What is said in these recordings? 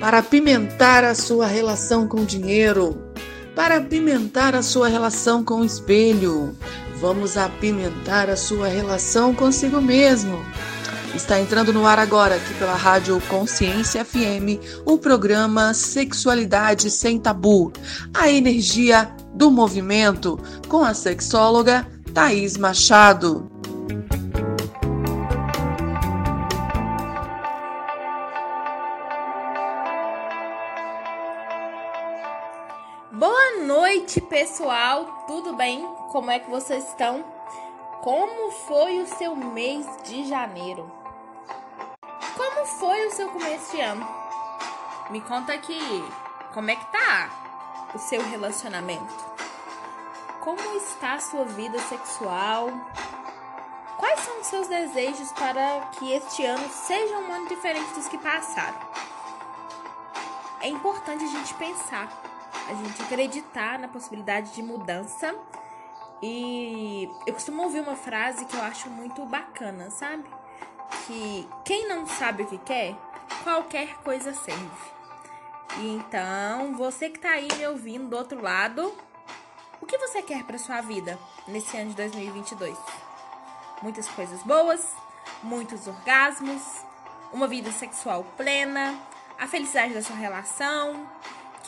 para apimentar a sua relação com o dinheiro, para apimentar a sua relação com o espelho. Vamos apimentar a sua relação consigo mesmo. Está entrando no ar agora, aqui pela Rádio Consciência FM, o programa Sexualidade Sem Tabu, a energia do movimento, com a sexóloga Thaís Machado. Noite, pessoal. Tudo bem? Como é que vocês estão? Como foi o seu mês de janeiro? Como foi o seu começo de ano? Me conta aqui, como é que tá o seu relacionamento? Como está a sua vida sexual? Quais são os seus desejos para que este ano seja um ano diferente dos que passaram? É importante a gente pensar, a gente acreditar na possibilidade de mudança. E eu costumo ouvir uma frase que eu acho muito bacana, sabe? que quem não sabe o que quer, qualquer coisa serve. Então, você que tá aí me ouvindo do outro lado, o que você quer para sua vida nesse ano de 2022? Muitas coisas boas, muitos orgasmos, uma vida sexual plena, a felicidade da sua relação,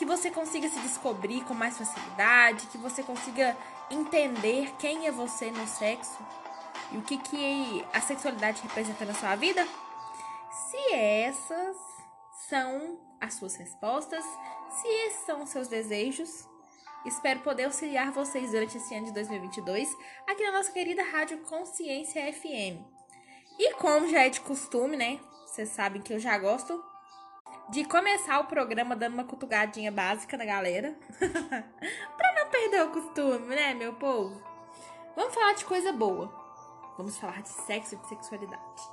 que você consiga se descobrir com mais facilidade, que você consiga entender quem é você no sexo, e o que, que a sexualidade representa na sua vida? Se essas são as suas respostas, se esses são os seus desejos, espero poder auxiliar vocês durante esse ano de 2022 aqui na nossa querida Rádio Consciência FM. E como já é de costume, né? Vocês sabem que eu já gosto de começar o programa dando uma cutugadinha básica na galera. pra não perder o costume, né, meu povo? Vamos falar de coisa boa. Vamos falar de sexo e de sexualidade.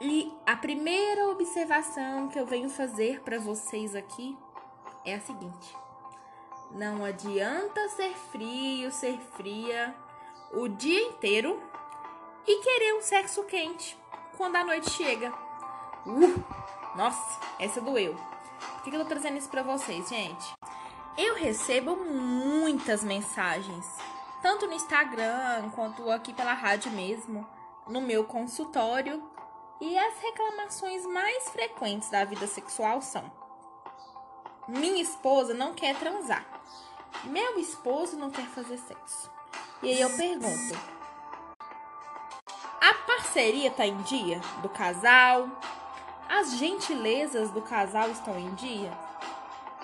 E a primeira observação que eu venho fazer para vocês aqui é a seguinte: não adianta ser frio, ser fria o dia inteiro e querer um sexo quente quando a noite chega. Uh, nossa, essa doeu. Por que eu tô trazendo isso para vocês, gente? Eu recebo muitas mensagens tanto no Instagram quanto aqui pela rádio mesmo, no meu consultório. E as reclamações mais frequentes da vida sexual são: minha esposa não quer transar, meu esposo não quer fazer sexo. E aí eu pergunto: a parceria tá em dia do casal? As gentilezas do casal estão em dia?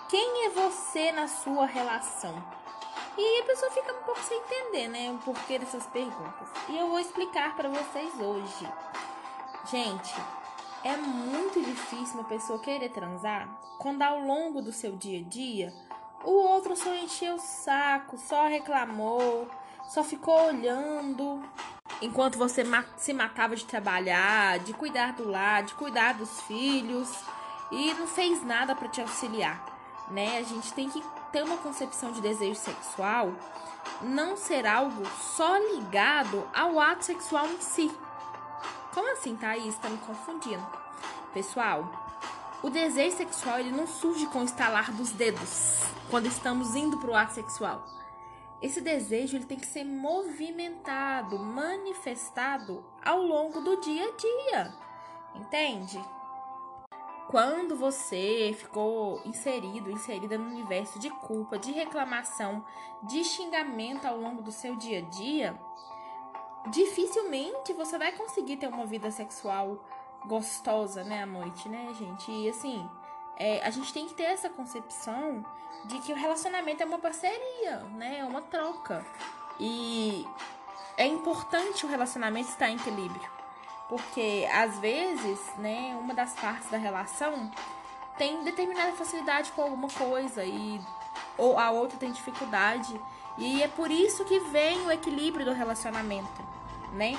Quem é você na sua relação? E a pessoa fica um pouco sem entender, né, o porquê dessas perguntas. E eu vou explicar para vocês hoje. Gente, é muito difícil uma pessoa querer transar quando ao longo do seu dia a dia o outro só encheu o saco, só reclamou, só ficou olhando enquanto você se matava de trabalhar, de cuidar do lar, de cuidar dos filhos e não fez nada para te auxiliar, né? A gente tem que ter uma concepção de desejo sexual não ser algo só ligado ao ato sexual em si. Como assim, Thaís? Tá me confundindo. Pessoal, o desejo sexual ele não surge com o estalar dos dedos quando estamos indo para o ato sexual. Esse desejo ele tem que ser movimentado, manifestado ao longo do dia a dia. Entende? quando você ficou inserido, inserida no universo de culpa, de reclamação, de xingamento ao longo do seu dia a dia, dificilmente você vai conseguir ter uma vida sexual gostosa, né, à noite, né, gente? E assim, é, a gente tem que ter essa concepção de que o relacionamento é uma parceria, né? É uma troca. E é importante o relacionamento estar em equilíbrio. Porque às vezes, né, uma das partes da relação tem determinada facilidade com alguma coisa e ou a outra tem dificuldade. E é por isso que vem o equilíbrio do relacionamento, né?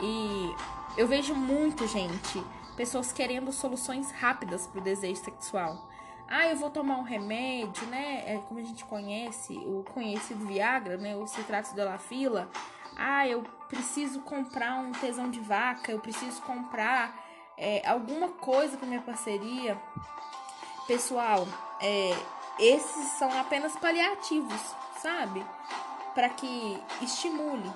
E eu vejo muito, gente, pessoas querendo soluções rápidas para o desejo sexual. Ah, eu vou tomar um remédio, né? É, como a gente conhece, o conhecido Viagra, né? O citrato de la fila ah, eu preciso comprar um tesão de vaca, eu preciso comprar é, alguma coisa para minha parceria. Pessoal, é, esses são apenas paliativos, sabe? Para que estimule.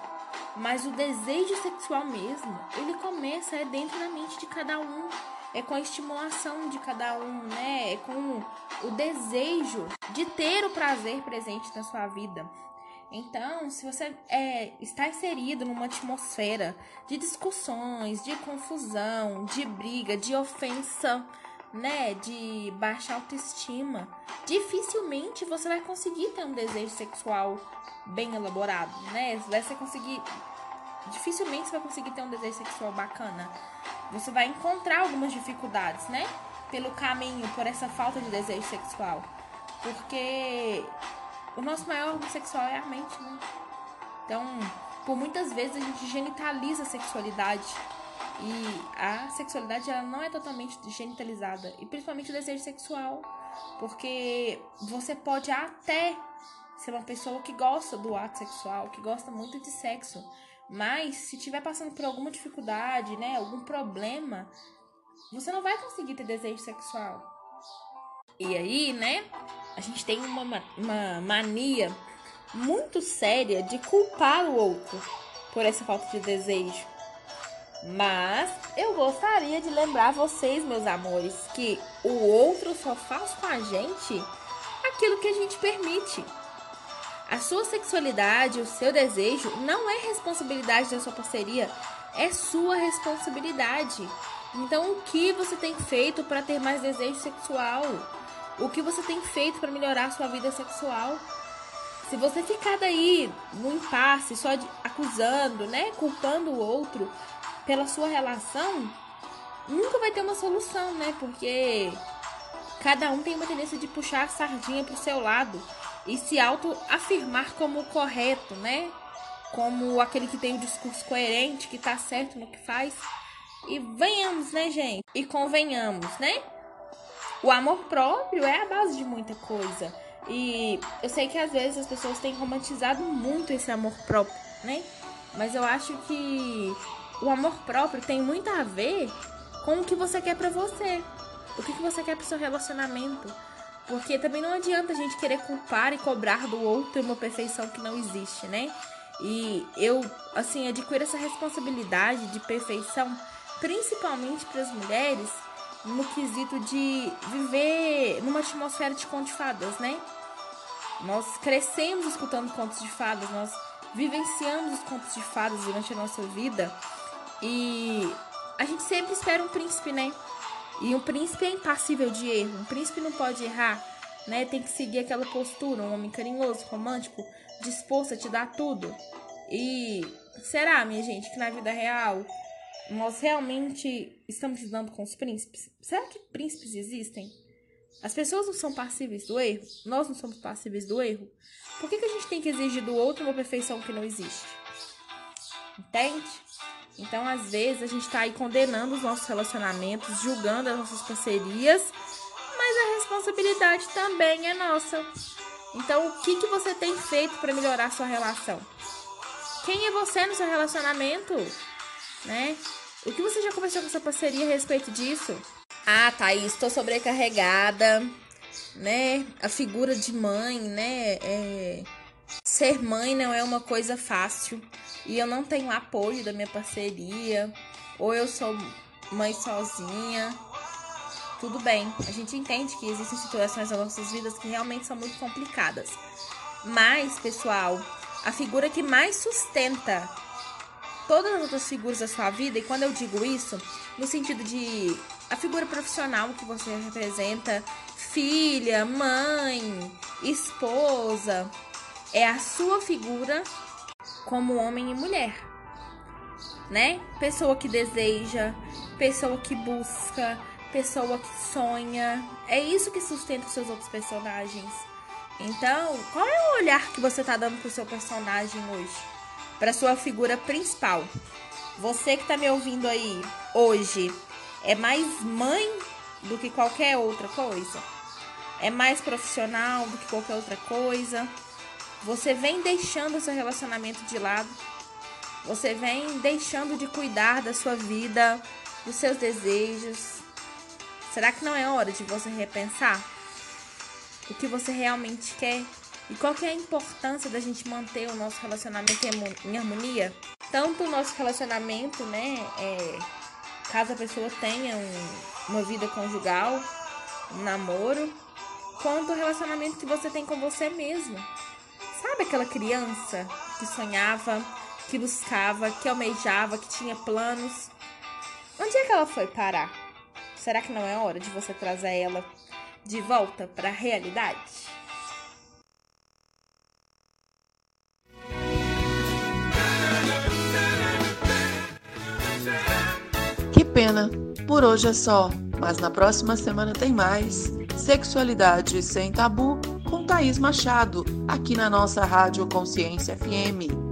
Mas o desejo sexual mesmo, ele começa é dentro da mente de cada um, é com a estimulação de cada um, né? É com o desejo de ter o prazer presente na sua vida. Então, se você é, está inserido numa atmosfera de discussões, de confusão, de briga, de ofensa, né, de baixa autoestima, dificilmente você vai conseguir ter um desejo sexual bem elaborado, né? Você conseguir dificilmente você vai conseguir ter um desejo sexual bacana. Você vai encontrar algumas dificuldades, né? Pelo caminho, por essa falta de desejo sexual. Porque o nosso maior órgão sexual é a mente, né? Então, por muitas vezes a gente genitaliza a sexualidade e a sexualidade ela não é totalmente genitalizada, e principalmente o desejo sexual, porque você pode até ser uma pessoa que gosta do ato sexual, que gosta muito de sexo, mas se estiver passando por alguma dificuldade, né, algum problema, você não vai conseguir ter desejo sexual. E aí, né, a gente tem uma, uma mania muito séria de culpar o outro por essa falta de desejo. Mas eu gostaria de lembrar vocês, meus amores, que o outro só faz com a gente aquilo que a gente permite. A sua sexualidade, o seu desejo não é responsabilidade da sua parceria, é sua responsabilidade. Então, o que você tem feito para ter mais desejo sexual? O que você tem feito para melhorar a sua vida sexual? Se você ficar daí no impasse, só acusando, né, culpando o outro, pela sua relação, nunca vai ter uma solução, né? Porque cada um tem uma tendência de puxar a sardinha pro seu lado e se auto-afirmar como correto, né? Como aquele que tem o discurso coerente, que tá certo no que faz. E venhamos, né, gente? E convenhamos, né? O amor próprio é a base de muita coisa. E eu sei que às vezes as pessoas têm romantizado muito esse amor próprio, né? Mas eu acho que o amor próprio tem muito a ver com o que você quer para você. O que, que você quer pro seu relacionamento. Porque também não adianta a gente querer culpar e cobrar do outro uma perfeição que não existe, né? E eu, assim, adquiro essa responsabilidade de perfeição, principalmente para as mulheres, no quesito de viver numa atmosfera de contos de fadas, né? Nós crescemos escutando contos de fadas, nós vivenciamos os contos de fadas durante a nossa vida e a gente sempre espera um príncipe, né? E um príncipe é impassível de erro. Um príncipe não pode errar, né? Tem que seguir aquela postura, um homem carinhoso, romântico, disposto a te dar tudo. E será, minha gente, que na vida real nós realmente estamos lidando com os príncipes? Será que príncipes existem? As pessoas não são passíveis do erro? Nós não somos passíveis do erro? Por que, que a gente tem que exigir do outro uma perfeição que não existe? Entende? Então, às vezes, a gente está aí condenando os nossos relacionamentos, julgando as nossas parcerias, mas a responsabilidade também é nossa. Então, o que, que você tem feito para melhorar a sua relação? Quem é você no seu relacionamento? Né? O que você já conversou com sua parceria a respeito disso? Ah, Thaís, estou sobrecarregada, né? A figura de mãe, né? É... Ser mãe não é uma coisa fácil e eu não tenho apoio da minha parceria, ou eu sou mãe sozinha, tudo bem. A gente entende que existem situações nas nossas vidas que realmente são muito complicadas. Mas, pessoal, a figura que mais sustenta todas as outras figuras da sua vida, e quando eu digo isso, no sentido de a figura profissional que você representa, filha, mãe, esposa, é a sua figura como homem e mulher, né? Pessoa que deseja, pessoa que busca, pessoa que sonha. É isso que sustenta os seus outros personagens. Então, qual é o olhar que você tá dando pro seu personagem hoje? Pra sua figura principal. Você que tá me ouvindo aí hoje é mais mãe do que qualquer outra coisa? É mais profissional do que qualquer outra coisa? Você vem deixando seu relacionamento de lado. Você vem deixando de cuidar da sua vida, dos seus desejos. Será que não é hora de você repensar o que você realmente quer e qual que é a importância da gente manter o nosso relacionamento em harmonia? Tanto o nosso relacionamento, né, é, caso a pessoa tenha um, uma vida conjugal, um namoro, quanto o relacionamento que você tem com você mesmo. Sabe aquela criança que sonhava, que buscava, que almejava, que tinha planos? Onde é que ela foi parar? Será que não é hora de você trazer ela de volta para a realidade? Que pena, por hoje é só, mas na próxima semana tem mais. Sexualidade sem tabu com Thaís Machado, aqui na nossa Rádio Consciência FM.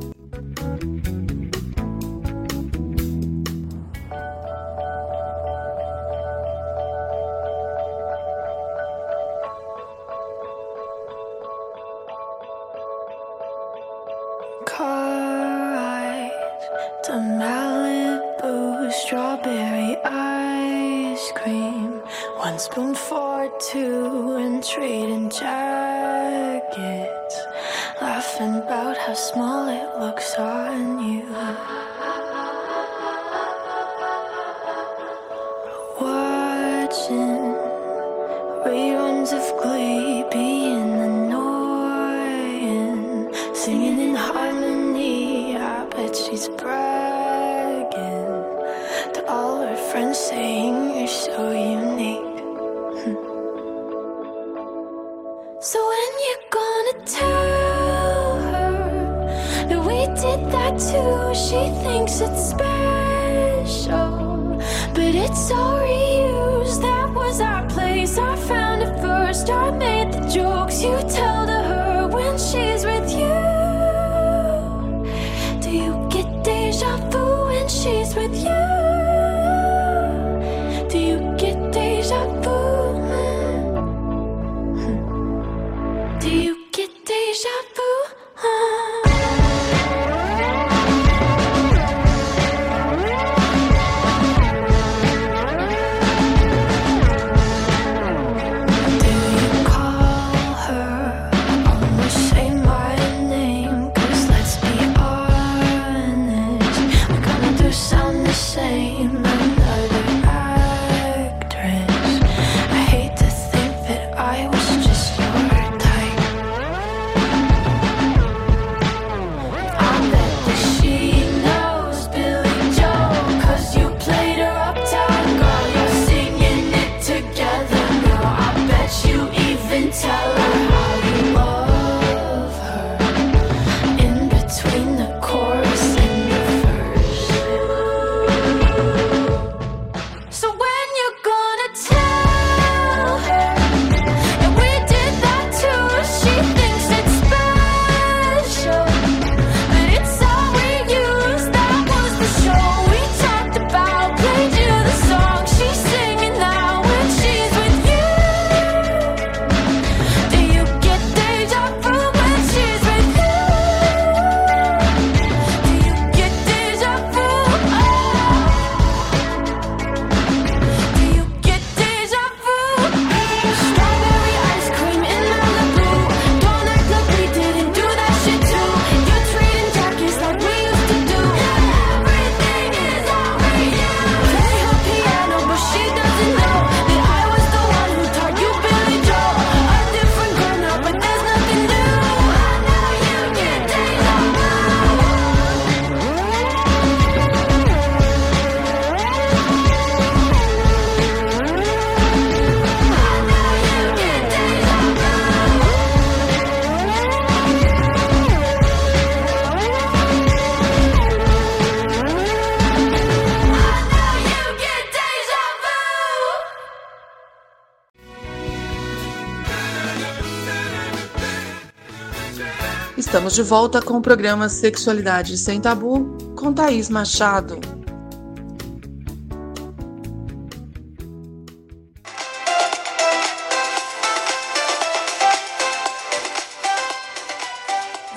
Estamos de volta com o programa Sexualidade Sem Tabu com Thaís Machado.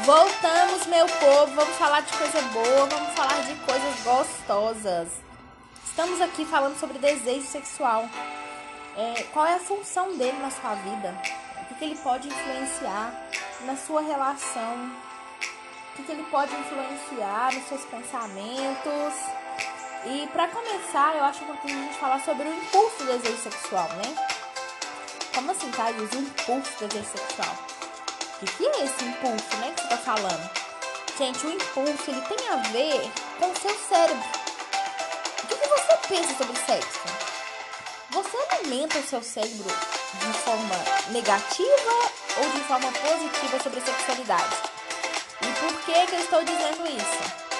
Voltamos, meu povo. Vamos falar de coisa boa, vamos falar de coisas gostosas. Estamos aqui falando sobre desejo sexual. é, qual é a função dele na sua vida, o que, que ele pode influenciar na sua relação, o que, que ele pode influenciar nos seus pensamentos. E para começar, eu acho importante a gente falar sobre o impulso do desejo sexual, né? Como assim, Thaís? O impulso do desejo sexual. O que, que é esse impulso, né, que você tá falando? Gente, o impulso, ele tem a ver com o seu cérebro. O que, que você pensa sobre sexo? Você alimenta o seu cérebro de forma negativa ou de forma positiva sobre a sexualidade? E por que, que eu estou dizendo isso?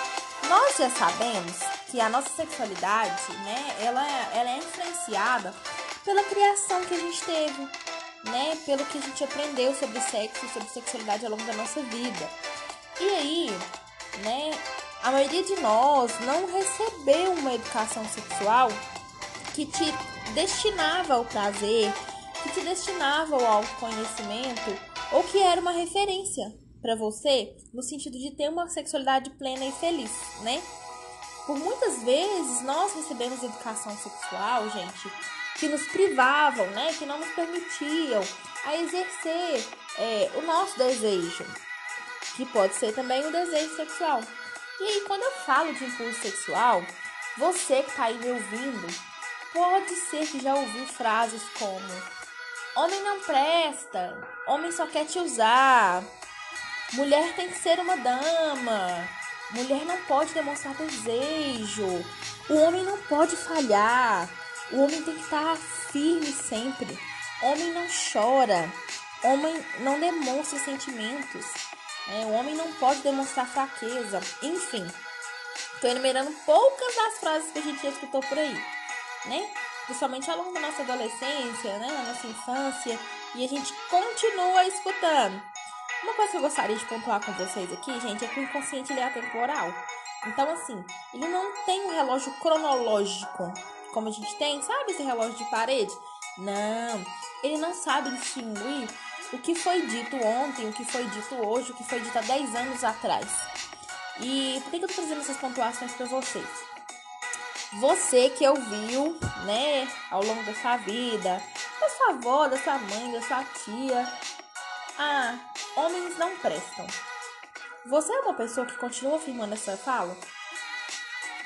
Nós já sabemos que a nossa sexualidade, né, ela, ela é influenciada pela criação que a gente teve, né, pelo que a gente aprendeu sobre sexo, sobre sexualidade ao longo da nossa vida. E aí, né, a maioria de nós não recebeu uma educação sexual que te destinava ao prazer, que te destinava ao autoconhecimento ou que era uma referência para você no sentido de ter uma sexualidade plena e feliz, né? Por muitas vezes nós recebemos educação sexual, gente, que nos privavam, né? Que não nos permitiam a exercer é, o nosso desejo, que pode ser também o desejo sexual. E aí, quando eu falo de impulso sexual, você que está aí me ouvindo, pode ser que já ouviu frases como: homem não presta, homem só quer te usar, mulher tem que ser uma dama, mulher não pode demonstrar desejo, o homem não pode falhar, o homem tem que estar firme sempre, homem não chora, homem não demonstra sentimentos. É, o homem não pode demonstrar fraqueza. Enfim, estou enumerando poucas das frases que a gente já escutou por aí, né? Principalmente ao longo da nossa adolescência, né? Na nossa infância. E a gente continua escutando. Uma coisa que eu gostaria de pontuar com vocês aqui, gente, é que o inconsciente ele é atemporal. Então, assim, ele não tem um relógio cronológico, como a gente tem, sabe esse relógio de parede? Não, ele não sabe distinguir o que foi dito ontem, o que foi dito hoje, o que foi dito há 10 anos atrás. E por que eu tô trazendo essas pontuações para vocês? Você que ouviu, né, ao longo da sua vida, da sua avó, da sua mãe, da sua tia, ah, homens não prestam. Você é uma pessoa que continua afirmando essa fala?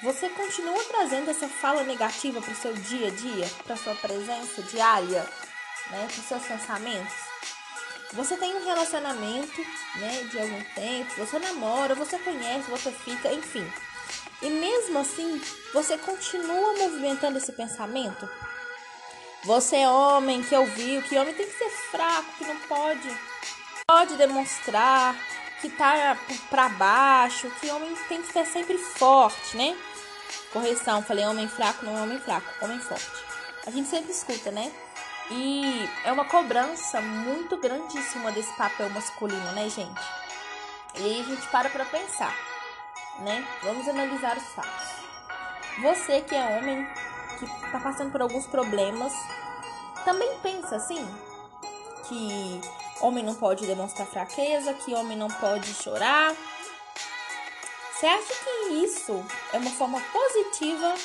Você continua trazendo essa fala negativa para o seu dia a dia, para sua presença diária, né, para os seus pensamentos? Você tem um relacionamento, né, de algum tempo, você namora, você conhece, você fica, enfim. E mesmo assim, você continua movimentando esse pensamento? Você é homem que ouviu que homem tem que ser fraco, que não pode pode demonstrar que tá para baixo, que homem tem que ser sempre forte, né? Correção, falei homem fraco, não é homem fraco, homem forte. A gente sempre escuta, né? E é uma cobrança muito grandíssima desse papel masculino, né, gente? E aí a gente para pra pensar, né? Vamos analisar os fatos. Você que é homem, que tá passando por alguns problemas, também pensa assim? Que homem não pode demonstrar fraqueza, que homem não pode chorar. Você acha que isso é uma forma positiva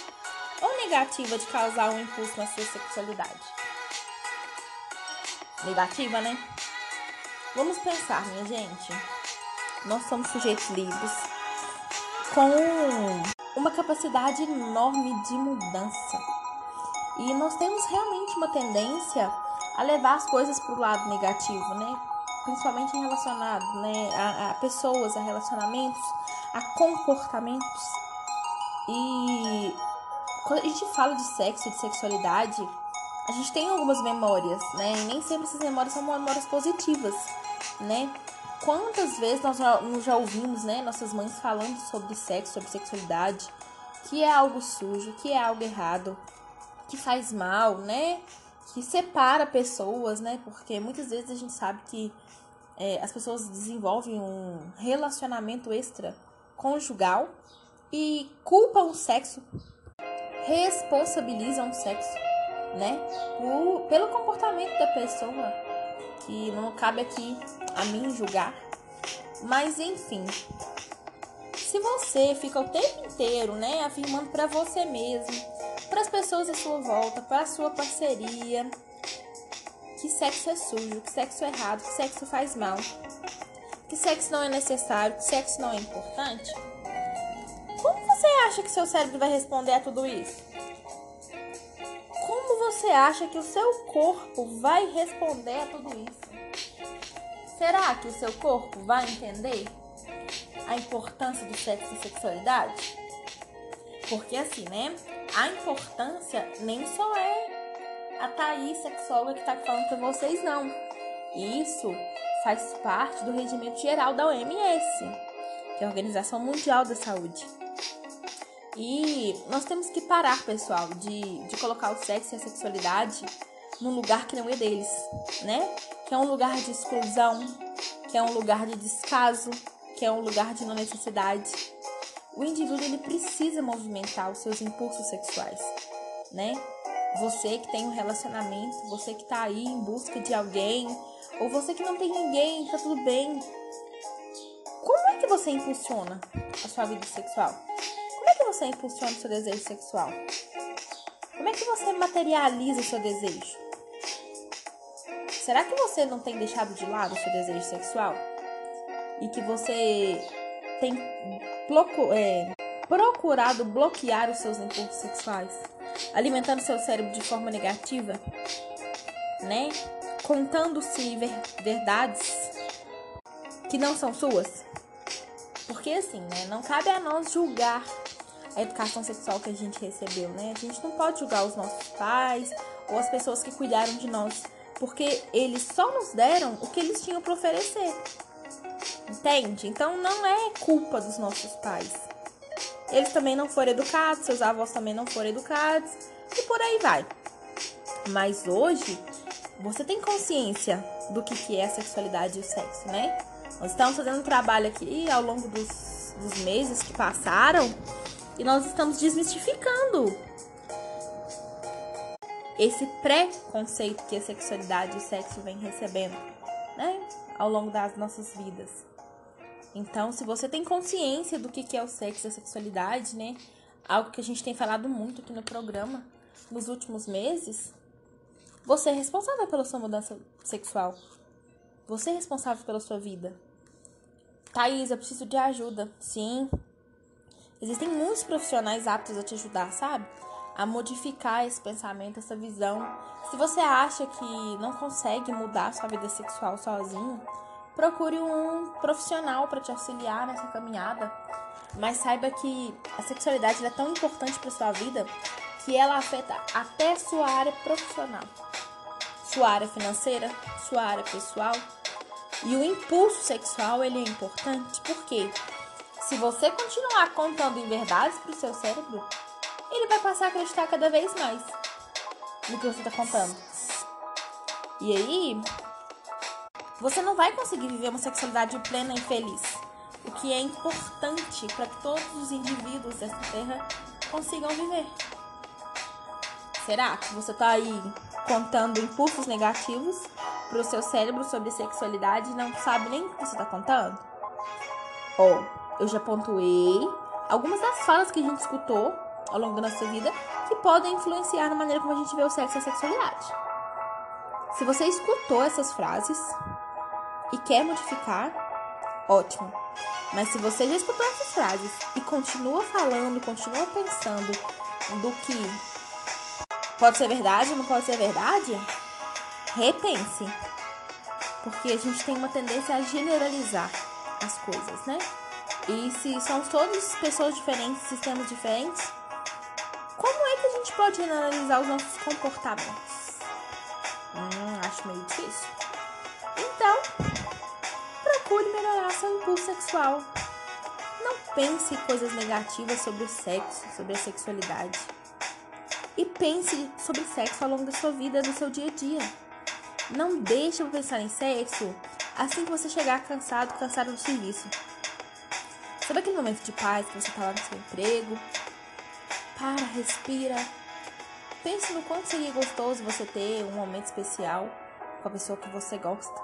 ou negativa de causar um impulso na sua sexualidade? negativa, né? Vamos pensar, minha gente. Nós somos sujeitos livres com uma capacidade enorme de mudança. E nós temos realmente uma tendência a levar as coisas para o lado negativo, né? Principalmente relacionado né? A, a pessoas, a relacionamentos, a comportamentos. E quando a gente fala de sexo, de sexualidade, a gente tem algumas memórias, né? E nem sempre essas memórias são memórias positivas, né? Quantas vezes nós já, ouvimos, né, nossas mães falando sobre sexo, sobre sexualidade, que é algo sujo, que é algo errado, que faz mal, né? Que separa pessoas, né? Porque muitas vezes a gente sabe que é, as pessoas desenvolvem um relacionamento extra conjugal e culpam o sexo, responsabilizam o sexo né? Por, pelo comportamento da pessoa, que não cabe aqui a mim julgar. Mas enfim, se você fica o tempo inteiro, né, afirmando para você mesmo para as pessoas à sua volta, para a sua parceria, que sexo é sujo, que sexo é errado, que sexo faz mal, que sexo não é necessário, que sexo não é importante? Como você acha que seu cérebro vai responder a tudo isso? Você acha que o seu corpo vai responder a tudo isso? Será que o seu corpo vai entender a importância do sexo e sexualidade? Porque assim, né? A importância nem só é a Thaís sexóloga que tá falando pra vocês, não. Isso faz parte do regimento geral da OMS, que é a Organização Mundial da Saúde. E nós temos que parar, pessoal, de, de colocar o sexo e a sexualidade num lugar que não é deles, né? Que é um lugar de exclusão, que é um lugar de descaso, que é um lugar de não necessidade. O indivíduo ele precisa movimentar os seus impulsos sexuais, né? Você que tem um relacionamento, você que tá aí em busca de alguém, ou você que não tem ninguém, tá tudo bem. Como é que você impulsiona a sua vida sexual? Você impulsiona o seu desejo sexual? Como é que você materializa o seu desejo? Será que você não tem deixado de lado o seu desejo sexual? E que você tem é, procurado bloquear os seus impulsos sexuais? Alimentando seu cérebro de forma negativa? Né? Contando-se ver verdades que não são suas? Porque assim, né? Não cabe a nós julgar a educação sexual que a gente recebeu, né? A gente não pode julgar os nossos pais ou as pessoas que cuidaram de nós, porque eles só nos deram o que eles tinham para oferecer. Entende? Então não é culpa dos nossos pais. Eles também não foram educados, seus avós também não foram educados e por aí vai. Mas hoje você tem consciência do que, que é a sexualidade e o sexo, né? Nós estamos fazendo um trabalho aqui ao longo dos, dos meses que passaram e nós estamos desmistificando esse pré-conceito que a sexualidade e o sexo vem recebendo, né, ao longo das nossas vidas. Então, se você tem consciência do que é o sexo e a sexualidade, né, algo que a gente tem falado muito aqui no programa nos últimos meses, você é responsável pela sua mudança sexual. Você é responsável pela sua vida. Thaís, eu preciso de ajuda. Sim, Existem muitos profissionais aptos a te ajudar, sabe? A modificar esse pensamento, essa visão. Se você acha que não consegue mudar sua vida sexual sozinho, procure um profissional para te auxiliar nessa caminhada. Mas saiba que a sexualidade é tão importante para sua vida que ela afeta até sua área profissional, sua área financeira, sua área pessoal. E o impulso sexual ele é importante porque se você continuar contando em verdades para o seu cérebro, ele vai passar a acreditar cada vez mais no que você está contando. E aí, você não vai conseguir viver uma sexualidade plena e feliz. O que é importante para que todos os indivíduos dessa terra consigam viver. Será que você está aí contando impulsos negativos para o seu cérebro sobre sexualidade e não sabe nem o que você está contando? Ou eu já pontuei algumas das falas que a gente escutou ao longo da nossa vida que podem influenciar na maneira como a gente vê o sexo e a sexualidade. Se você escutou essas frases e quer modificar, ótimo. Mas se você já escutou essas frases e continua falando, continua pensando do que pode ser verdade ou não pode ser verdade, repense. Porque a gente tem uma tendência a generalizar as coisas, né? E se são todas pessoas diferentes, sistemas diferentes, como é que a gente pode analisar os nossos comportamentos? Hum, acho meio difícil. Então, procure melhorar seu impulso sexual. Não pense coisas negativas sobre o sexo, sobre a sexualidade. E pense sobre sexo ao longo da sua vida, do seu dia a dia. Não deixe de pensar em sexo assim que você chegar cansado, cansado do serviço. Sabe aquele momento de paz que você tá lá no seu emprego? Para, respira. Pense no quanto seria gostoso você ter um momento especial com a pessoa que você gosta.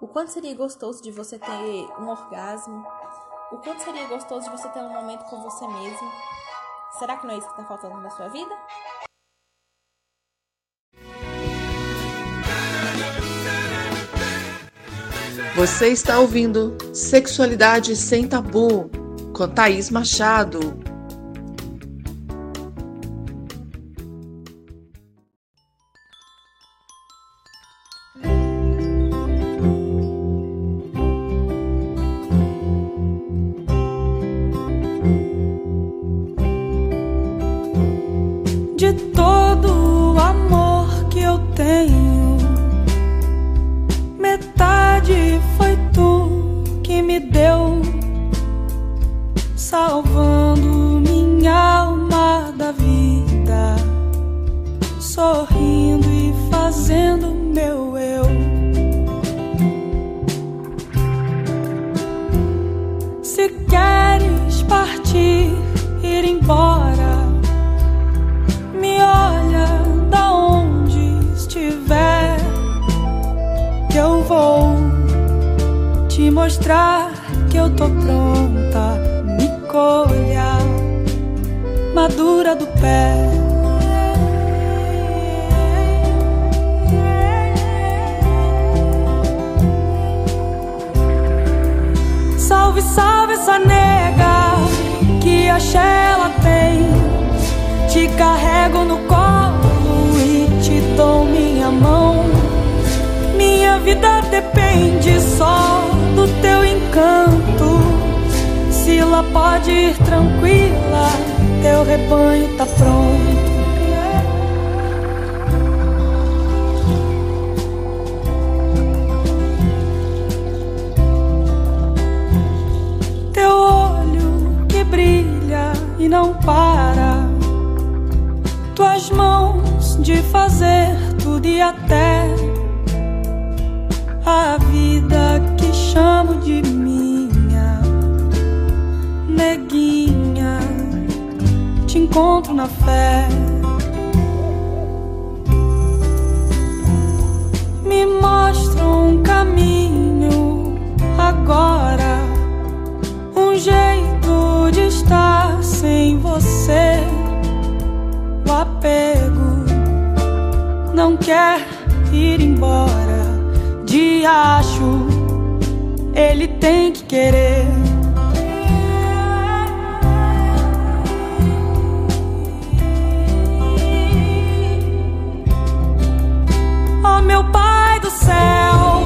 O quanto seria gostoso de você ter um orgasmo. O quanto seria gostoso de você ter um momento com você mesmo. Será que não é isso que está faltando na sua vida? Você está ouvindo Sexualidade Sem Tabu com Thaís Machado. Ela tem. Te carrego no colo e te dou minha mão. Minha vida depende só do teu encanto. Sila pode ir tranquila, teu rebanho tá pronto. E não para tuas mãos de fazer tudo e até a vida que chamo de minha neguinha. Te encontro na fé. Me mostra não quer ir embora. De acho, ele tem que querer. Oh meu pai do céu,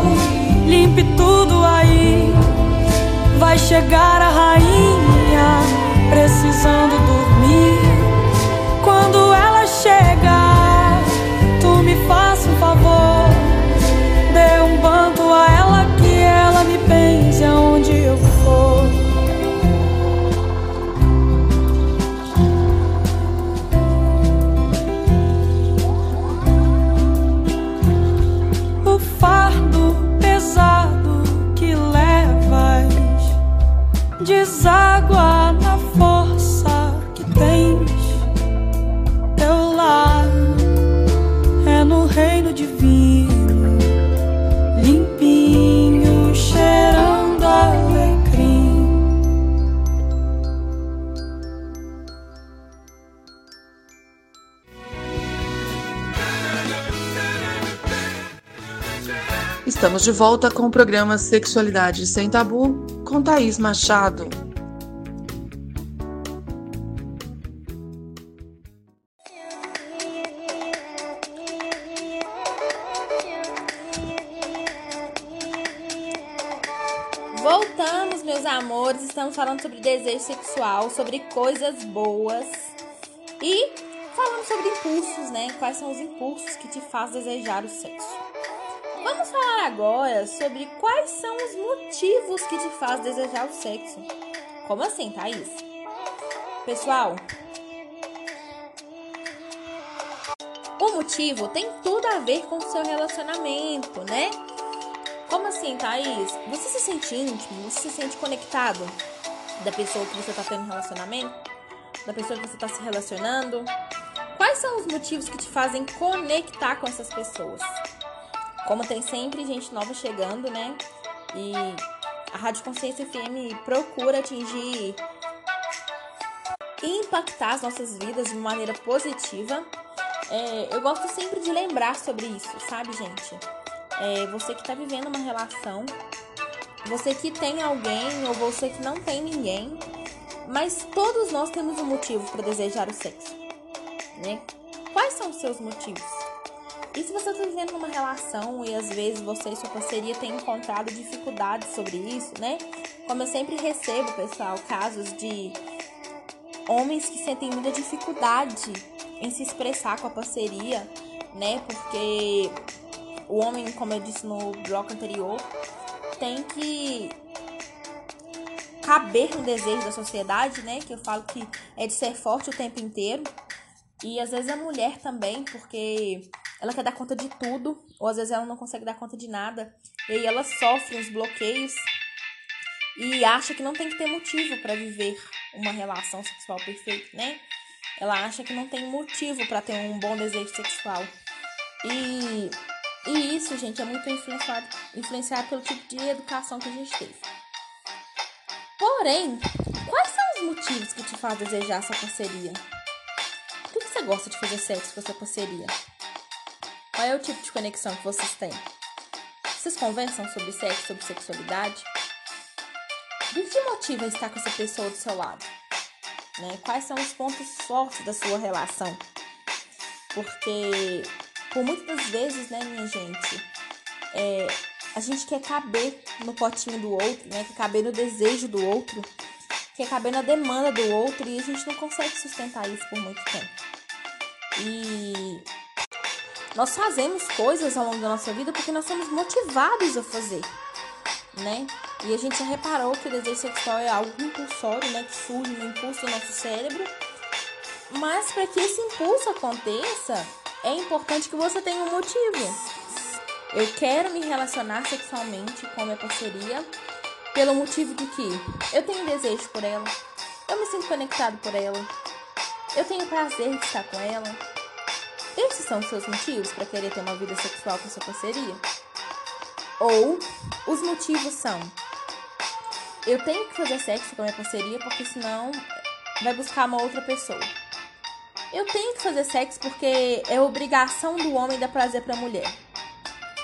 limpe tudo aí. Vai chegar a rainha precisando dormir. Quando ela chegar, de volta com o programa Sexualidade Sem Tabu com Thaís Machado. Voltamos, meus amores. Estamos falando sobre desejo sexual, sobre coisas boas e falando sobre impulsos, né? Quais são os impulsos que te faz desejar o sexo? Vamos falar agora sobre quais são os motivos que te faz desejar o sexo. Como assim, Thaís? Pessoal, o motivo tem tudo a ver com o seu relacionamento, né? Como assim, Thaís? Você se sente íntimo? Você se sente conectado da pessoa que você tá tendo relacionamento? Da pessoa que você tá se relacionando? Quais são os motivos que te fazem conectar com essas pessoas? Como tem sempre gente nova chegando, né? E a Rádio Consciência FM procura atingir e impactar as nossas vidas de maneira positiva. É, eu gosto sempre de lembrar sobre isso, sabe, gente? É, você que está vivendo uma relação, você que tem alguém ou você que não tem ninguém, mas todos nós temos um motivo para desejar o sexo, né? Quais são os seus motivos? E se você está vivendo uma relação e às vezes você e sua parceria têm encontrado dificuldades sobre isso, né? Como eu sempre recebo, pessoal, casos de homens que sentem muita dificuldade em se expressar com a parceria, né? Porque o homem, como eu disse no bloco anterior, tem que caber no desejo da sociedade, né? Que eu falo que é de ser forte o tempo inteiro. E às vezes a mulher também, porque ela quer dar conta de tudo, ou às vezes ela não consegue dar conta de nada. E aí ela sofre uns bloqueios e acha que não tem que ter motivo para viver uma relação sexual perfeita, né? Ela acha que não tem motivo para ter um bom desejo sexual. E, e isso, gente, é muito influenciado, influenciado pelo tipo de educação que a gente teve. Porém, quais são os motivos que te fazem desejar essa parceria? Por que você gosta de fazer sexo com essa parceria? Qual é o tipo de conexão que vocês têm? Vocês conversam sobre sexo, sobre sexualidade? O que motiva estar com essa pessoa do seu lado? Né? Quais são os pontos fortes da sua relação? Porque, por muitas vezes, né, minha gente, é, a gente quer caber no potinho do outro, né? Quer caber no desejo do outro, quer caber na demanda do outro e a gente não consegue sustentar isso por muito tempo. E nós fazemos coisas ao longo da nossa vida porque nós somos motivados a fazer, né? E a gente já reparou que o desejo sexual é algo impulsório, né? Que surge no impulso do nosso cérebro. Mas para que esse impulso aconteça, é importante que você tenha um motivo. Eu quero me relacionar sexualmente com a minha parceria pelo motivo de que eu tenho desejo por ela, eu me sinto conectado por ela, eu tenho prazer de estar com ela. Esses são os seus motivos para querer ter uma vida sexual com sua parceria? Ou os motivos são eu tenho que fazer sexo com a minha parceria porque senão vai buscar uma outra pessoa. Eu tenho que fazer sexo porque é obrigação do homem dar prazer para a mulher.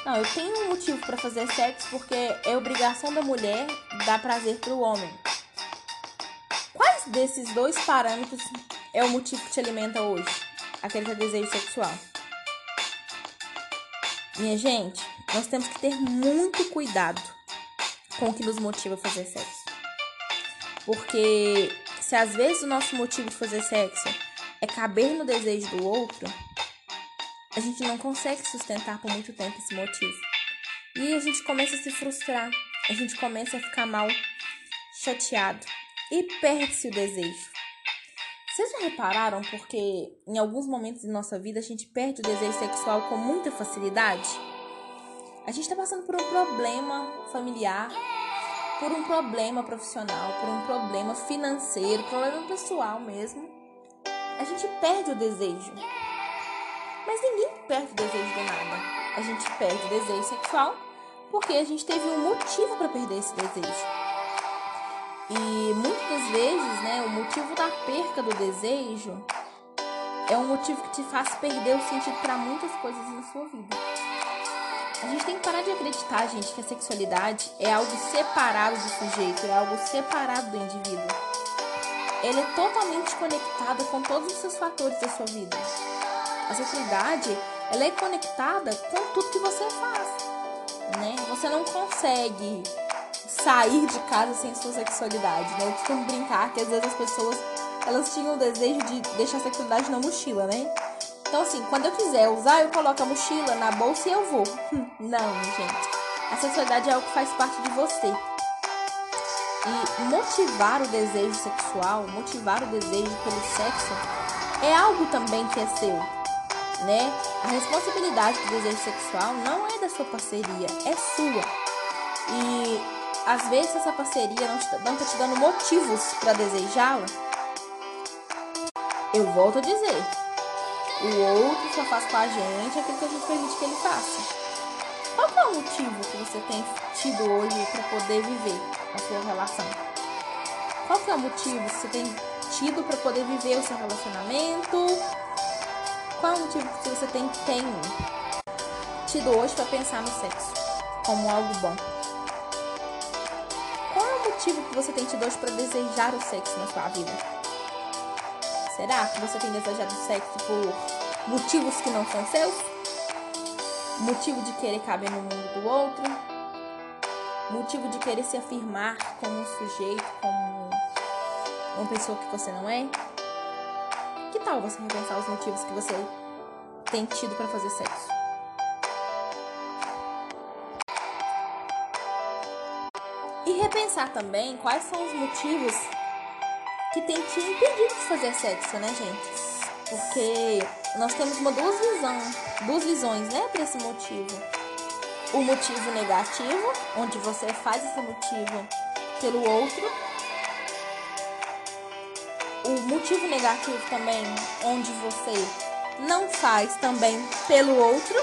Não, eu tenho um motivo para fazer sexo porque é obrigação da mulher dar prazer para o homem. Quais desses dois parâmetros é o motivo que te alimenta hoje? Aquele que é desejo sexual. Minha gente, nós temos que ter muito cuidado com o que nos motiva a fazer sexo. Porque se às vezes o nosso motivo de fazer sexo é caber no desejo do outro, a gente não consegue sustentar por muito tempo esse motivo. E a gente começa a se frustrar, a gente começa a ficar mal, chateado e perde-se o desejo. Vocês já repararam porque em alguns momentos de nossa vida a gente perde o desejo sexual com muita facilidade? A gente está passando por um problema familiar, por um problema profissional, por um problema financeiro, problema pessoal mesmo. A gente perde o desejo. Mas ninguém perde o desejo do nada. A gente perde o desejo sexual porque a gente teve um motivo para perder esse desejo. E muitas vezes, né, o motivo da perca do desejo é um motivo que te faz perder o sentido para muitas coisas na sua vida. A gente tem que parar de acreditar, gente, que a sexualidade é algo separado do sujeito, é algo separado do indivíduo. Ele é totalmente conectado com todos os seus fatores da sua vida. A sexualidade, ela é conectada com tudo que você faz, né? Você não consegue sair de casa sem sua sexualidade, né? Eu costumo brincar que às vezes as pessoas, elas tinham o desejo de deixar a sexualidade na mochila, né? Então, assim, quando eu quiser usar, eu coloco a mochila na bolsa e eu vou. Não, gente. A sexualidade é algo que faz parte de você. E motivar o desejo sexual, motivar o desejo pelo sexo, é algo também que é seu, né? A responsabilidade do desejo sexual não é da sua parceria, é sua. E às vezes essa parceria não, está, não tá te dando motivos para desejá-la. Eu volto a dizer, o outro só faz com a gente aquilo que a gente permite que ele faça. Qual é o motivo que você tem tido hoje para poder viver a sua relação? Qual é o motivo que você tem tido para poder viver o seu relacionamento? Qual é o motivo que você tem, tem tido hoje para pensar no sexo como algo bom? Motivo que você tem tido hoje para desejar o sexo na sua vida? Será que você tem desejado sexo por motivos que não são seus? Motivo de querer caber no mundo do outro? Motivo de querer se afirmar como um sujeito, como uma pessoa que você não é? Que tal você repensar os motivos que você tem tido para fazer sexo? Repensar também quais são os motivos que tem te impedido de fazer sexo, né, gente? Porque nós temos uma duas visões, duas visões, né, para esse motivo. O motivo negativo, onde você faz esse motivo pelo outro. O motivo negativo também, onde você não faz também pelo outro.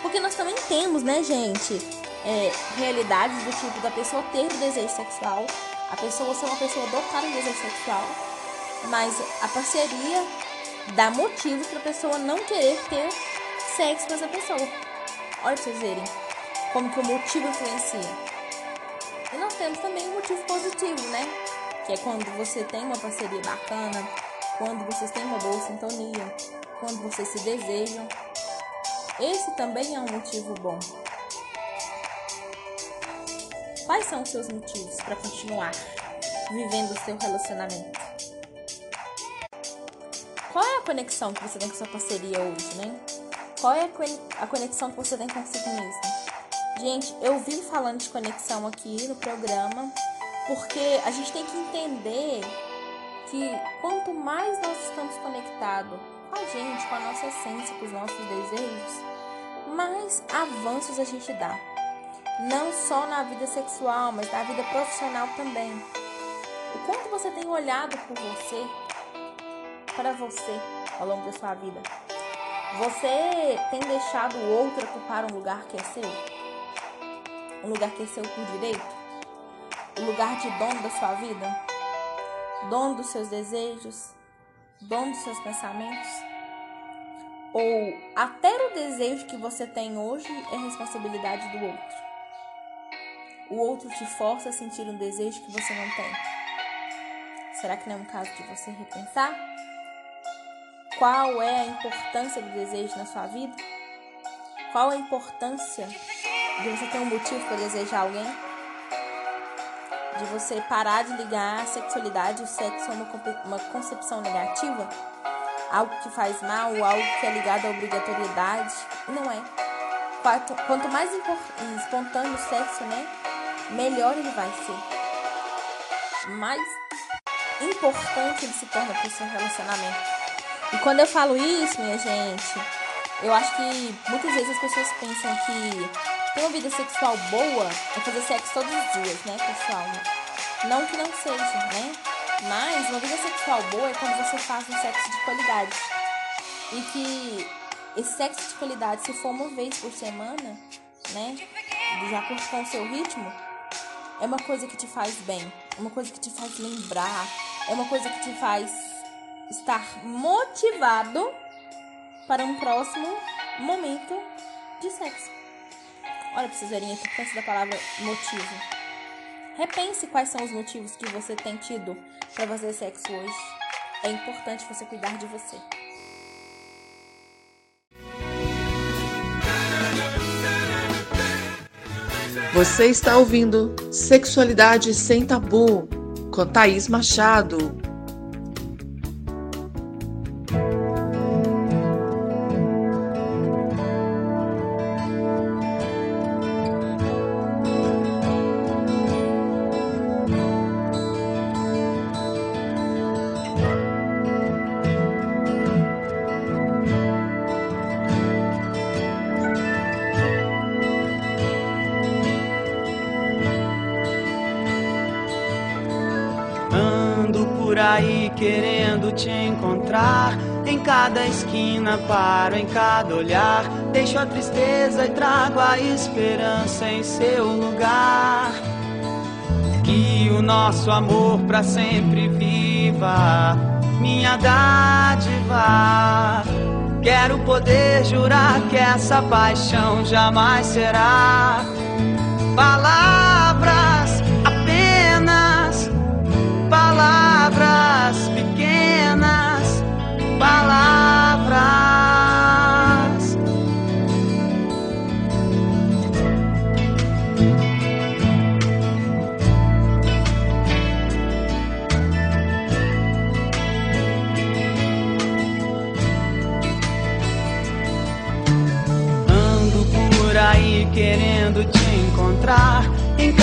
Porque nós também temos, né, gente, é, realidades do tipo da pessoa ter o desejo sexual a pessoa ser uma pessoa dotada em desejo sexual, mas a parceria dá motivos para a pessoa não querer ter sexo com essa pessoa. Olha pra vocês verem como que o motivo influencia. E nós temos também um motivo positivo, né? Que é quando você tem uma parceria bacana, quando vocês têm uma boa sintonia, quando vocês se desejam. Esse também é um motivo bom. Quais são os seus motivos para continuar vivendo o seu relacionamento? Qual é a conexão que você tem com sua parceria hoje, né? Qual é a conexão que você tem consigo mesmo? Gente, eu vim falando de conexão aqui no programa porque a gente tem que entender que quanto mais nós estamos conectados com a gente, com a nossa essência, com os nossos desejos, mais avanços a gente dá não só na vida sexual, mas na vida profissional também. O quanto você tem olhado por você, para você, ao longo da sua vida? Você tem deixado o outro ocupar um lugar que é seu? Um lugar que é seu por direito? Um lugar de dono da sua vida? Dono dos seus desejos? Dono dos seus pensamentos? Ou até o desejo que você tem hoje é responsabilidade do outro? O outro te força a sentir um desejo que você não tem. Será que não é um caso de você repensar? Qual é a importância do desejo na sua vida? Qual a importância de você ter um motivo para desejar alguém? De você parar de ligar a sexualidade e o sexo a uma, concepção negativa? Algo que faz mal, algo que é ligado à obrigatoriedade? Não é. Quanto mais espontâneo o sexo, né? Melhor ele vai ser. Mais importante ele se torna para o seu relacionamento. E quando eu falo isso, minha gente, eu acho que muitas vezes as pessoas pensam que ter uma vida sexual boa é fazer sexo todos os dias, né, pessoal? Não que não seja, né? Mas uma vida sexual boa é quando você faz um sexo de qualidade. E que esse sexo de qualidade, se for uma vez por semana, né? Acordo com o seu ritmo, é uma coisa que te faz bem, é uma coisa que te faz lembrar, é uma coisa que te faz estar motivado para um próximo momento de sexo. Olha pra vocês verem a importância da palavra motivo. Repense quais são os motivos que você tem tido para fazer sexo hoje. É importante você cuidar de você. Você está ouvindo Sexualidade Sem Tabu com Thaís Machado. Cada esquina, paro em cada olhar. Deixo a tristeza e trago a esperança em seu lugar. Que o nosso amor para sempre viva minha dádiva. Quero poder jurar que essa paixão jamais será palavras, palavras. querendo te encontrar. Em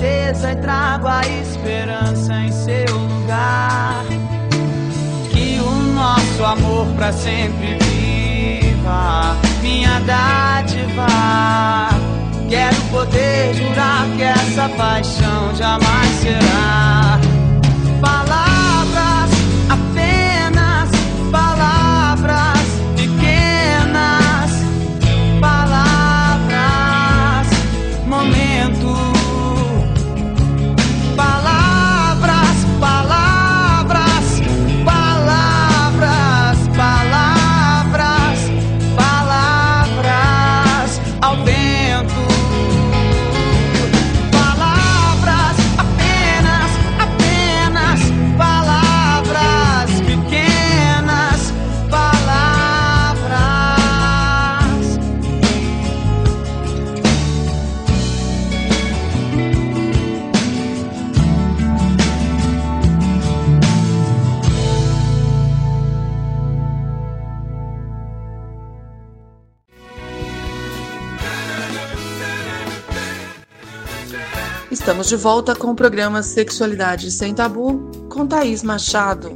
Deixo a tristeza e trago a esperança em seu lugar. Que o nosso amor pra sempre viva, minha dádiva. Quero poder jurar que essa paixão jamais será. Estamos de volta com o programa Sexualidade Sem Tabu com Thaís Machado.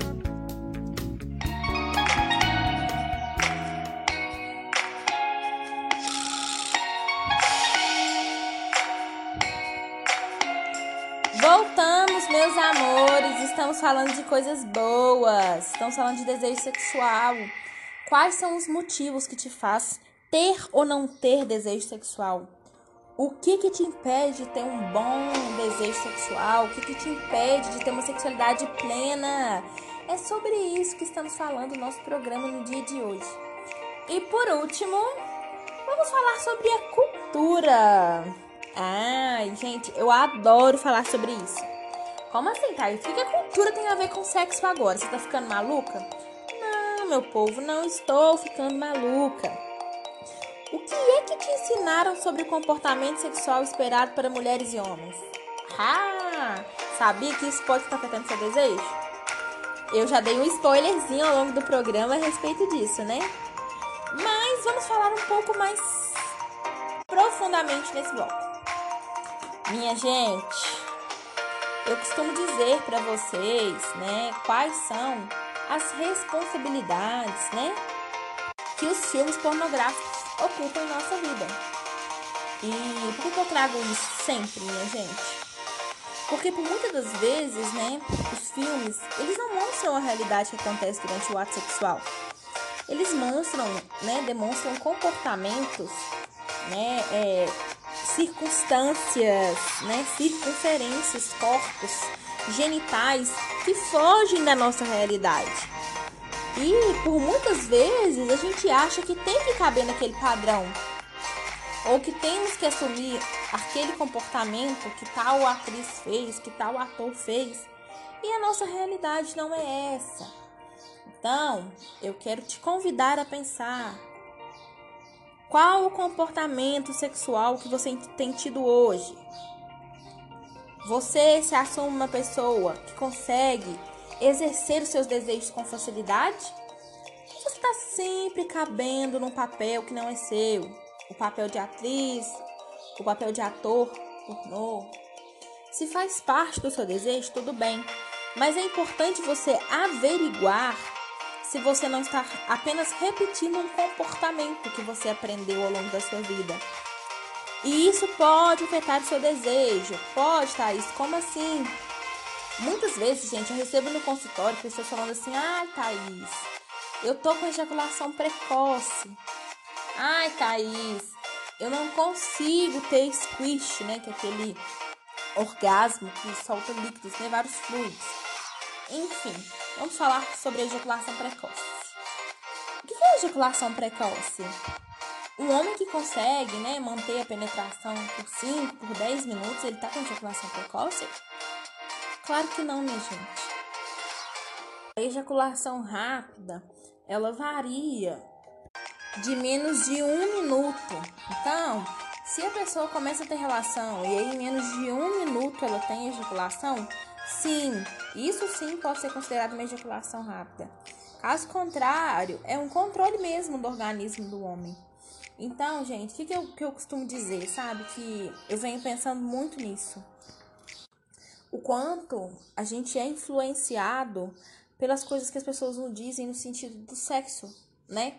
Voltamos, meus amores. Estamos falando de coisas boas. Estamos falando de desejo sexual. Quais são os motivos que te faz ter ou não ter desejo sexual? O que que te impede de ter um bom desejo sexual? O que que te impede de ter uma sexualidade plena? É sobre isso que estamos falando no nosso programa no dia de hoje. E por último, vamos falar sobre a cultura. Ai, gente, eu adoro falar sobre isso. Como assim, Thaís? O que a cultura tem a ver com sexo agora? Você tá ficando maluca? Não, meu povo, não estou ficando maluca. O que é que te ensinaram sobre o comportamento sexual esperado para mulheres e homens? Ah, sabia que isso pode estar afetando seu desejo? Eu já dei um spoilerzinho ao longo do programa a respeito disso, né? Mas vamos falar um pouco mais profundamente nesse bloco. Minha gente, eu costumo dizer para vocês, né, quais são as responsabilidades, né, que os filmes pornográficos ocupam nossa vida. E por que eu trago isso sempre, minha gente? Porque por muitas das vezes, né, os filmes, eles não mostram a realidade que acontece durante o ato sexual. Eles mostram, né, demonstram comportamentos, né, é, circunstâncias, né, circunferências, corpos, genitais que fogem da nossa realidade. E por muitas vezes a gente acha que tem que caber naquele padrão. Ou que temos que assumir aquele comportamento que tal atriz fez, que tal ator fez. E a nossa realidade não é essa. Então, eu quero te convidar a pensar Qual o comportamento sexual que você tem tido hoje? Você se assume uma pessoa que consegue exercer os seus desejos com facilidade? Você está sempre cabendo num papel que não é seu, o papel de atriz, o papel de ator, pornô. Se faz parte do seu desejo, tudo bem, mas é importante você averiguar se você não está apenas repetindo um comportamento que você aprendeu ao longo da sua vida. E isso pode afetar o seu desejo. Pode, Thaís. Como assim? Muitas vezes, gente, eu recebo no consultório pessoas falando assim: ai, Thaís, eu tô com ejaculação precoce. Ai, Thaís, eu não consigo ter squish, né? Que é aquele orgasmo que solta líquidos, né? Vários fluidos. Enfim, vamos falar sobre ejaculação precoce. O que é ejaculação precoce? O homem que consegue, né, manter a penetração por 5, por 10 minutos, ele tá com ejaculação precoce? Claro que não, minha gente. A ejaculação rápida, ela varia de menos de um minuto. Então, se a pessoa começa a ter relação e aí em menos de um minuto ela tem ejaculação, sim, isso sim pode ser considerado uma ejaculação rápida. Caso contrário, é um controle mesmo do organismo do homem. Então, gente, o que, que, que eu costumo dizer, sabe? Que eu venho pensando muito nisso. O quanto a gente é influenciado pelas coisas que as pessoas nos dizem no sentido do sexo, né?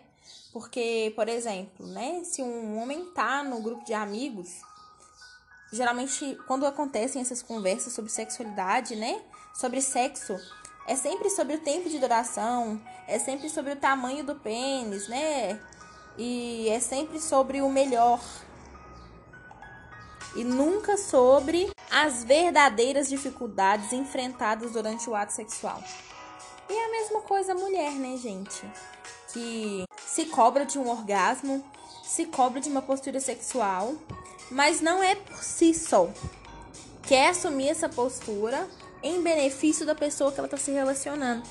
Porque, por exemplo, né, se um homem tá no grupo de amigos, geralmente quando acontecem essas conversas sobre sexualidade, né, sobre sexo, é sempre sobre o tempo de duração, é sempre sobre o tamanho do pênis, né? e é sempre sobre o melhor e nunca sobre as verdadeiras dificuldades enfrentadas durante o ato sexual. E é a mesma coisa a mulher, né, gente? Que se cobra de um orgasmo, se cobra de uma postura sexual, mas não é por si só. Quer assumir essa postura em benefício da pessoa que ela está se relacionando,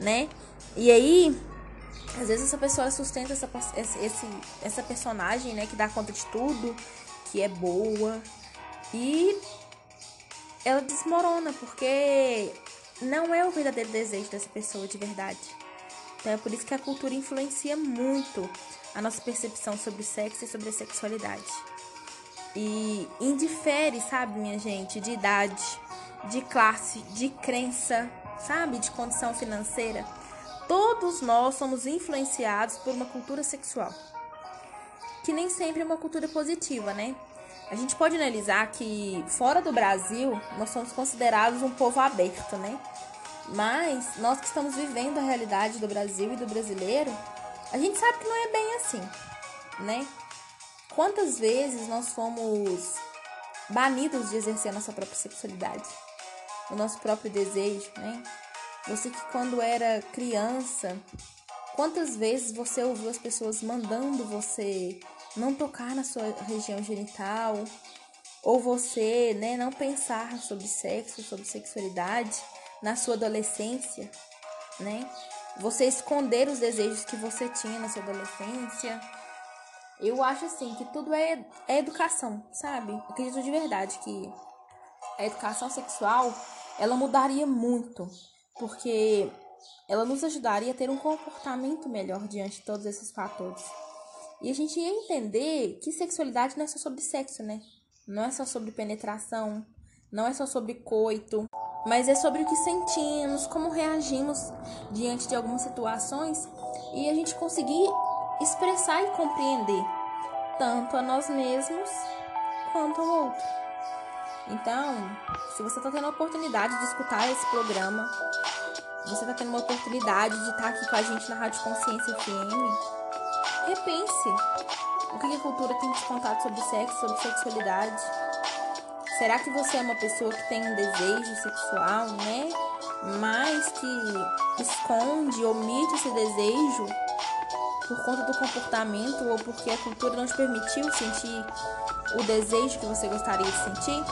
né? E aí, às vezes essa pessoa sustenta essa, esse, essa personagem, né, que dá conta de tudo, que é boa, e ela desmorona, porque não é o verdadeiro desejo dessa pessoa de verdade. Então é por isso que a cultura influencia muito a nossa percepção sobre o sexo e sobre a sexualidade. E indifere, sabe, minha gente, de idade, de classe, de crença, sabe, de condição financeira. Todos nós somos influenciados por uma cultura sexual, que nem sempre é uma cultura positiva, né? A gente pode analisar que fora do Brasil nós somos considerados um povo aberto, né? Mas nós que estamos vivendo a realidade do Brasil e do brasileiro, a gente sabe que não é bem assim, né? Quantas vezes nós fomos banidos de exercer a nossa própria sexualidade, o nosso próprio desejo, né? Você que quando era criança, quantas vezes você ouviu as pessoas mandando você não tocar na sua região genital, ou você, né, não pensar sobre sexo, sobre sexualidade na sua adolescência, né? Você esconder os desejos que você tinha na sua adolescência. Eu acho assim que tudo é, é educação, sabe? Acredito de verdade que a educação sexual ela mudaria muito porque ela nos ajudaria a ter um comportamento melhor diante de todos esses fatores. E a gente ia entender que sexualidade não é só sobre sexo, né? Não é só sobre penetração, não é só sobre coito, mas é sobre o que sentimos, como reagimos diante de algumas situações e a gente conseguir expressar e compreender tanto a nós mesmos quanto ao outro. Então, se você está tendo a oportunidade de escutar esse programa, você está tendo uma oportunidade de estar tá aqui com a gente na Rádio Consciência FM, repense o que a cultura tem te contado sobre sexo, sobre sexualidade. Será que você é uma pessoa que tem um desejo sexual, né? Mas que esconde, omite esse desejo por conta do comportamento ou porque a cultura não te permitiu sentir o desejo que você gostaria de sentir?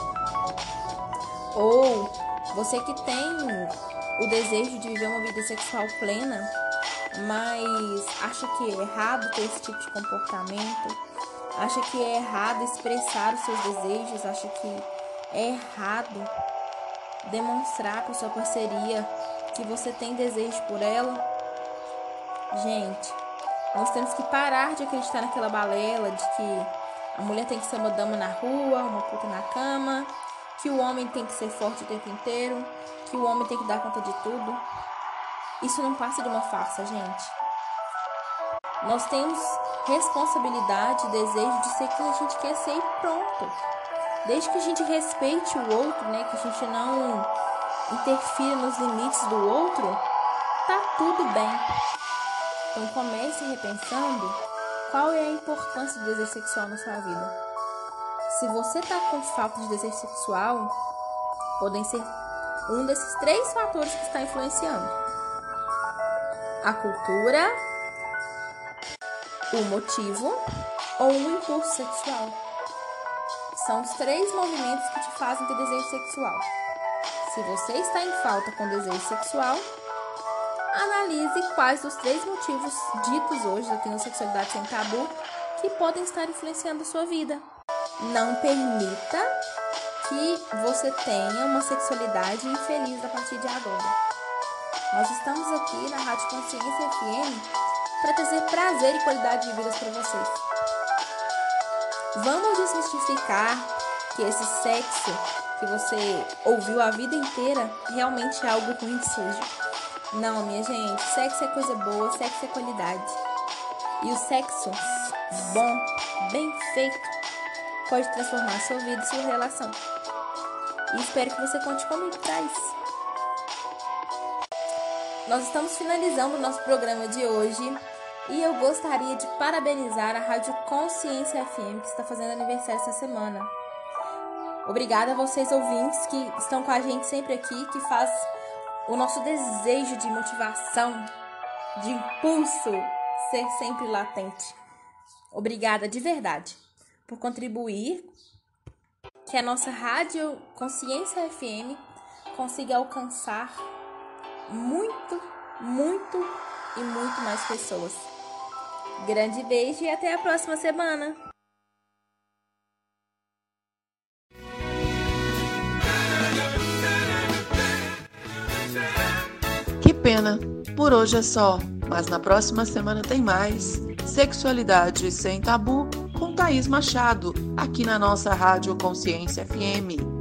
Ou você que tem o desejo de viver uma vida sexual plena, mas acha que é errado ter esse tipo de comportamento, acha que é errado expressar os seus desejos, acha que é errado demonstrar para sua parceria que você tem desejo por ela. Gente, nós temos que parar de acreditar naquela balela de que a mulher tem que ser uma dama na rua, uma puta na cama, que o homem tem que ser forte o tempo inteiro, que o homem tem que dar conta de tudo. Isso não passa de uma farsa, gente. Nós temos responsabilidade, desejo de ser quem a gente quer ser e pronto. Desde que a gente respeite o outro, né, que a gente não interfira nos limites do outro, tá tudo bem. Então comece repensando qual é a importância do desejo sexual na sua vida. Se você tá com falta de desejo sexual, podem ser um desses três fatores que está influenciando: a cultura, o motivo ou o impulso sexual. São os três movimentos que te fazem ter desejo sexual. Se você está em falta com desejo sexual, analise quais dos três motivos ditos hoje aqui no Sexualidade Sem Tabu que podem estar influenciando a sua vida. Não permita que você tenha uma sexualidade infeliz a partir de agora. Nós estamos aqui na Rádio Consciência FM para trazer prazer e qualidade de vida para vocês. Vamos desmistificar que esse sexo que você ouviu a vida inteira realmente é algo ruim e sujo. Não, minha gente, sexo é coisa boa, sexo é qualidade. E o sexo bom, bem feito, pode transformar sua vida e sua relação. E espero que você conte comigo para isso. Nós estamos finalizando o nosso programa de hoje e eu gostaria de parabenizar a Rádio Consciência FM, que está fazendo aniversário essa semana. Obrigada a vocês ouvintes que estão com a gente sempre aqui, que faz o nosso desejo de motivação, de impulso ser sempre latente. Obrigada de verdade por contribuir que a nossa Rádio Consciência FM consiga alcançar muito, muito e muito mais pessoas. Grande beijo e até a próxima semana! Que pena! Por hoje é só, mas na próxima semana tem mais. Sexualidade sem tabu com Thaís Machado, aqui na nossa Rádio Consciência FM.